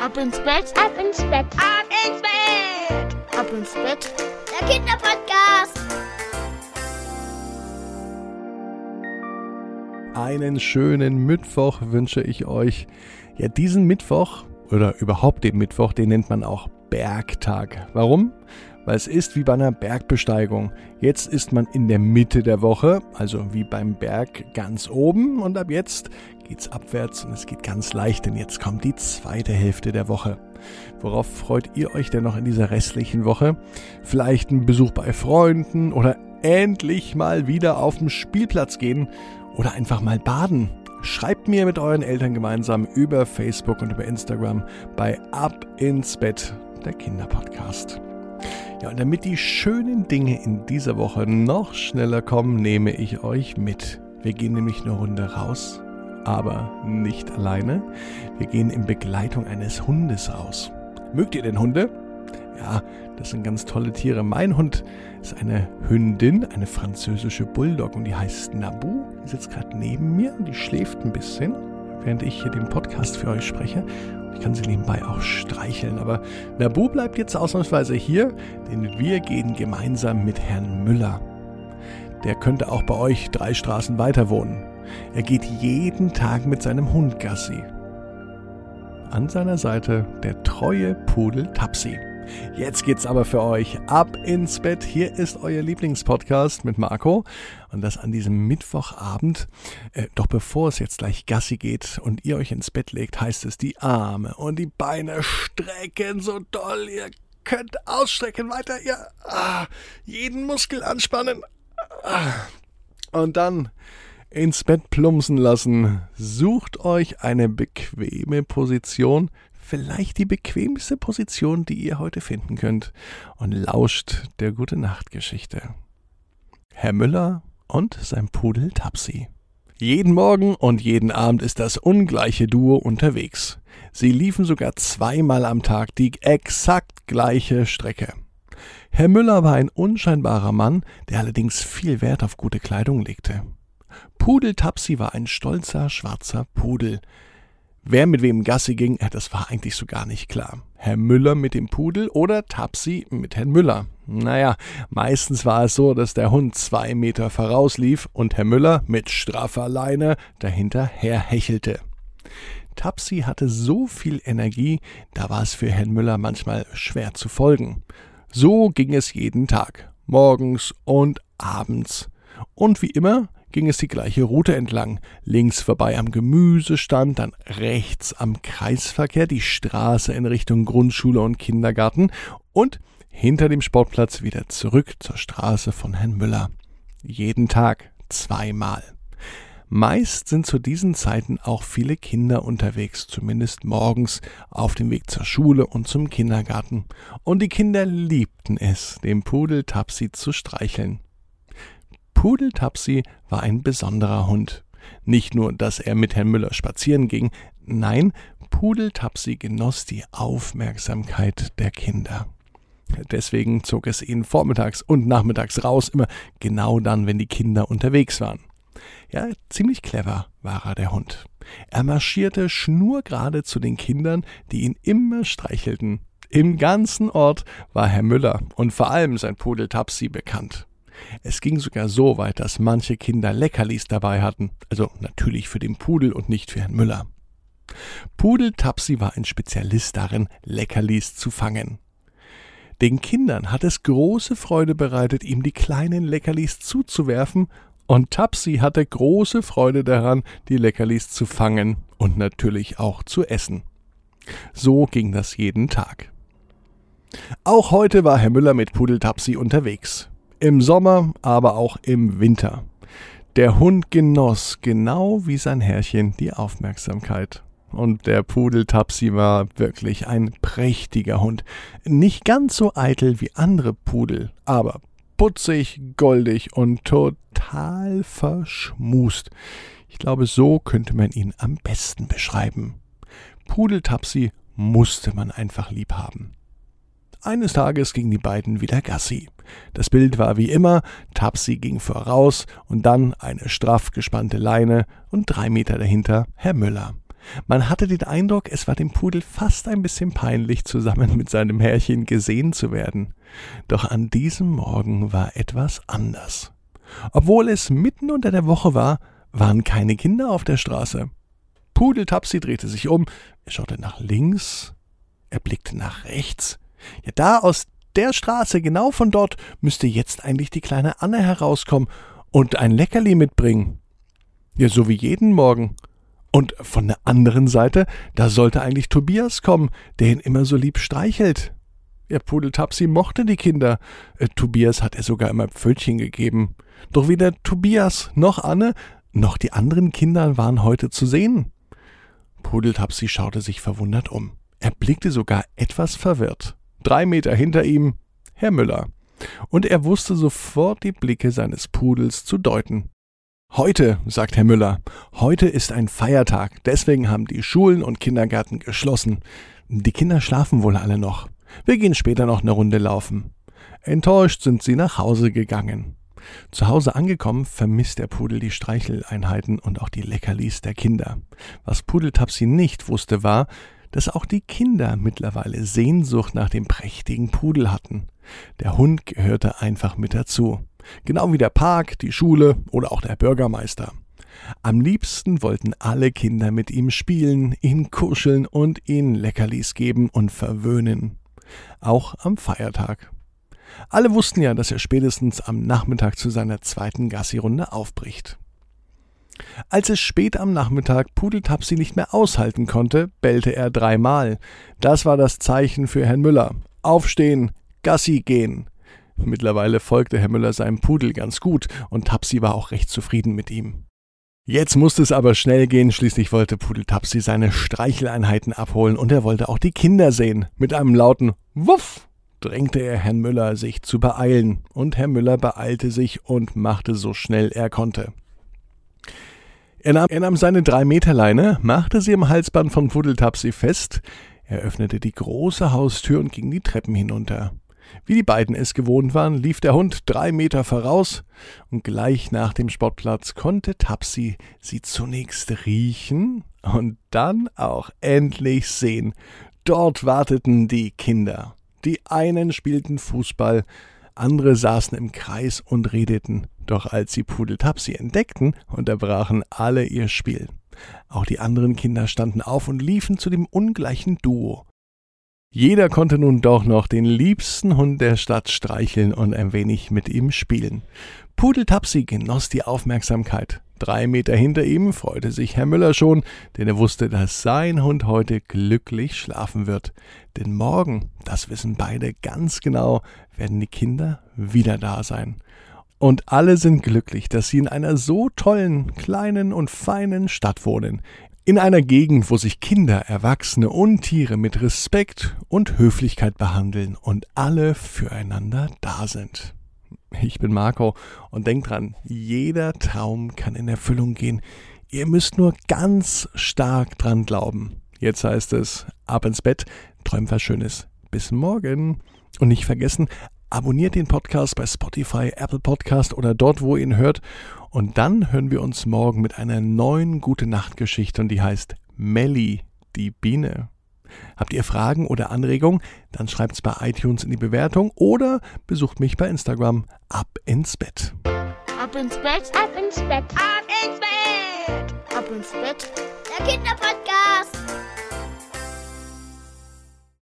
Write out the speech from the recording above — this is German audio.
Ab ins Bett, ab ins Bett, ab ins Bett, ab ins Bett. Der Kinderpodcast. Einen schönen Mittwoch wünsche ich euch. Ja, diesen Mittwoch oder überhaupt den Mittwoch, den nennt man auch Bergtag. Warum? Weil es ist wie bei einer Bergbesteigung. Jetzt ist man in der Mitte der Woche, also wie beim Berg ganz oben und ab jetzt geht's abwärts und es geht ganz leicht, denn jetzt kommt die zweite Hälfte der Woche. Worauf freut ihr euch denn noch in dieser restlichen Woche? Vielleicht ein Besuch bei Freunden oder endlich mal wieder auf den Spielplatz gehen oder einfach mal baden. Schreibt mir mit euren Eltern gemeinsam über Facebook und über Instagram bei Ab ins Bett, der Kinderpodcast. Ja, und damit die schönen Dinge in dieser Woche noch schneller kommen, nehme ich euch mit. Wir gehen nämlich eine Runde raus aber nicht alleine. Wir gehen in Begleitung eines Hundes raus. Mögt ihr denn Hunde? Ja, das sind ganz tolle Tiere. Mein Hund ist eine Hündin, eine französische Bulldog und die heißt Nabu. Die sitzt gerade neben mir und die schläft ein bisschen, während ich hier den Podcast für euch spreche. Ich kann sie nebenbei auch streicheln, aber Nabu bleibt jetzt ausnahmsweise hier, denn wir gehen gemeinsam mit Herrn Müller. Der könnte auch bei euch drei Straßen weiter wohnen. Er geht jeden Tag mit seinem Hund Gassi. An seiner Seite der treue Pudel Tapsi. Jetzt geht's aber für euch ab ins Bett. Hier ist euer Lieblingspodcast mit Marco und das an diesem Mittwochabend. Äh, doch bevor es jetzt gleich Gassi geht und ihr euch ins Bett legt, heißt es die Arme und die Beine strecken so doll. Ihr könnt ausstrecken weiter. Ihr ah, jeden Muskel anspannen. Ah. Und dann ins Bett plumpsen lassen. Sucht euch eine bequeme Position, vielleicht die bequemste Position, die ihr heute finden könnt, und lauscht der gute Nachtgeschichte. Herr Müller und sein Pudel Tapsi. Jeden Morgen und jeden Abend ist das ungleiche Duo unterwegs. Sie liefen sogar zweimal am Tag die exakt gleiche Strecke. Herr Müller war ein unscheinbarer Mann, der allerdings viel Wert auf gute Kleidung legte. Pudel Tapsi war ein stolzer schwarzer Pudel. Wer mit wem Gassi ging, das war eigentlich so gar nicht klar. Herr Müller mit dem Pudel oder Tapsi mit Herrn Müller. Naja, meistens war es so, dass der Hund zwei Meter vorauslief und Herr Müller mit straffer Leine dahinter herhechelte. Tapsi hatte so viel Energie, da war es für Herrn Müller manchmal schwer zu folgen. So ging es jeden Tag, morgens und abends. Und wie immer ging es die gleiche Route entlang. Links vorbei am Gemüsestand, dann rechts am Kreisverkehr, die Straße in Richtung Grundschule und Kindergarten und hinter dem Sportplatz wieder zurück zur Straße von Herrn Müller. Jeden Tag zweimal. Meist sind zu diesen Zeiten auch viele Kinder unterwegs, zumindest morgens auf dem Weg zur Schule und zum Kindergarten. Und die Kinder liebten es, dem Pudel Tapsi zu streicheln. Pudel Tapsi war ein besonderer Hund. Nicht nur, dass er mit Herrn Müller spazieren ging, nein, Pudel Tapsi genoss die Aufmerksamkeit der Kinder. Deswegen zog es ihn vormittags und nachmittags raus, immer genau dann, wenn die Kinder unterwegs waren. Ja, ziemlich clever war er, der Hund. Er marschierte schnurgerade zu den Kindern, die ihn immer streichelten. Im ganzen Ort war Herr Müller und vor allem sein Pudel Tapsi bekannt. Es ging sogar so weit, dass manche Kinder Leckerlis dabei hatten, also natürlich für den Pudel und nicht für Herrn Müller. Pudel Tapsi war ein Spezialist darin, Leckerlis zu fangen. Den Kindern hat es große Freude bereitet, ihm die kleinen Leckerlis zuzuwerfen, und Tapsi hatte große Freude daran, die Leckerlis zu fangen und natürlich auch zu essen. So ging das jeden Tag. Auch heute war Herr Müller mit Pudel Tapsi unterwegs. Im Sommer, aber auch im Winter. Der Hund genoss, genau wie sein Herrchen, die Aufmerksamkeit. Und der Pudel Tapsi war wirklich ein prächtiger Hund. Nicht ganz so eitel wie andere Pudel, aber putzig, goldig und total verschmust. Ich glaube, so könnte man ihn am besten beschreiben. Pudel Tapsi musste man einfach lieb haben. Eines Tages gingen die beiden wieder Gassi. Das Bild war wie immer, Tapsi ging voraus und dann eine straff gespannte Leine und drei Meter dahinter Herr Müller. Man hatte den Eindruck, es war dem Pudel fast ein bisschen peinlich, zusammen mit seinem Herrchen gesehen zu werden. Doch an diesem Morgen war etwas anders. Obwohl es mitten unter der Woche war, waren keine Kinder auf der Straße. Pudeltapsi drehte sich um, er schaute nach links, er blickte nach rechts. Ja, da aus der Straße, genau von dort, müsste jetzt eigentlich die kleine Anne herauskommen und ein Leckerli mitbringen. Ja, so wie jeden Morgen. Und von der anderen Seite, da sollte eigentlich Tobias kommen, der ihn immer so lieb streichelt. Ja, Pudeltapsi mochte die Kinder. Äh, Tobias hat er sogar immer Pfötchen gegeben. Doch weder Tobias noch Anne noch die anderen Kinder waren heute zu sehen. Pudeltapsi schaute sich verwundert um. Er blickte sogar etwas verwirrt. Drei Meter hinter ihm Herr Müller. Und er wusste sofort die Blicke seines Pudels zu deuten. Heute, sagt Herr Müller, heute ist ein Feiertag, deswegen haben die Schulen und Kindergärten geschlossen. Die Kinder schlafen wohl alle noch. Wir gehen später noch eine Runde laufen. Enttäuscht sind sie nach Hause gegangen. Zu Hause angekommen, vermisst der Pudel die Streicheleinheiten und auch die Leckerlis der Kinder. Was Pudeltapsi nicht wusste, war, dass auch die Kinder mittlerweile Sehnsucht nach dem prächtigen Pudel hatten. Der Hund gehörte einfach mit dazu. Genau wie der Park, die Schule oder auch der Bürgermeister. Am liebsten wollten alle Kinder mit ihm spielen, ihn kuscheln und ihn Leckerlis geben und verwöhnen. Auch am Feiertag. Alle wussten ja, dass er spätestens am Nachmittag zu seiner zweiten Gassi-Runde aufbricht. Als es spät am Nachmittag Pudeltapsi nicht mehr aushalten konnte, bellte er dreimal. Das war das Zeichen für Herrn Müller. Aufstehen, Gassi gehen. Mittlerweile folgte Herr Müller seinem Pudel ganz gut und Tapsi war auch recht zufrieden mit ihm. Jetzt musste es aber schnell gehen, schließlich wollte Pudel Tapsi seine Streicheleinheiten abholen und er wollte auch die Kinder sehen. Mit einem lauten Wuff drängte er Herrn Müller, sich zu beeilen, und Herr Müller beeilte sich und machte so schnell er konnte. Er nahm, er nahm seine drei Meter Leine, machte sie im Halsband von Pudeltapsi fest, er öffnete die große Haustür und ging die Treppen hinunter. Wie die beiden es gewohnt waren, lief der Hund drei Meter voraus, und gleich nach dem Sportplatz konnte Tapsi sie zunächst riechen und dann auch endlich sehen. Dort warteten die Kinder. Die einen spielten Fußball, andere saßen im Kreis und redeten. Doch als sie Pudeltapsi entdeckten, unterbrachen alle ihr Spiel. Auch die anderen Kinder standen auf und liefen zu dem ungleichen Duo. Jeder konnte nun doch noch den liebsten Hund der Stadt streicheln und ein wenig mit ihm spielen. Pudeltapsi genoss die Aufmerksamkeit. Drei Meter hinter ihm freute sich Herr Müller schon, denn er wusste, dass sein Hund heute glücklich schlafen wird. Denn morgen, das wissen beide ganz genau, werden die Kinder wieder da sein. Und alle sind glücklich, dass sie in einer so tollen, kleinen und feinen Stadt wohnen, in einer Gegend, wo sich Kinder, Erwachsene und Tiere mit Respekt und Höflichkeit behandeln und alle füreinander da sind. Ich bin Marco und denkt dran, jeder Traum kann in Erfüllung gehen. Ihr müsst nur ganz stark dran glauben. Jetzt heißt es, ab ins Bett, träumt was Schönes. Bis morgen. Und nicht vergessen, abonniert den Podcast bei Spotify, Apple Podcast oder dort, wo ihr ihn hört. Und dann hören wir uns morgen mit einer neuen Gute Nacht Geschichte und die heißt Melli, die Biene. Habt ihr Fragen oder Anregungen? Dann schreibt's bei iTunes in die Bewertung oder besucht mich bei Instagram. Ab ins Bett. Ab ins Bett, Ab ins Bett. ab ins Bett, Ab ins Bett. Der Kinderpodcast.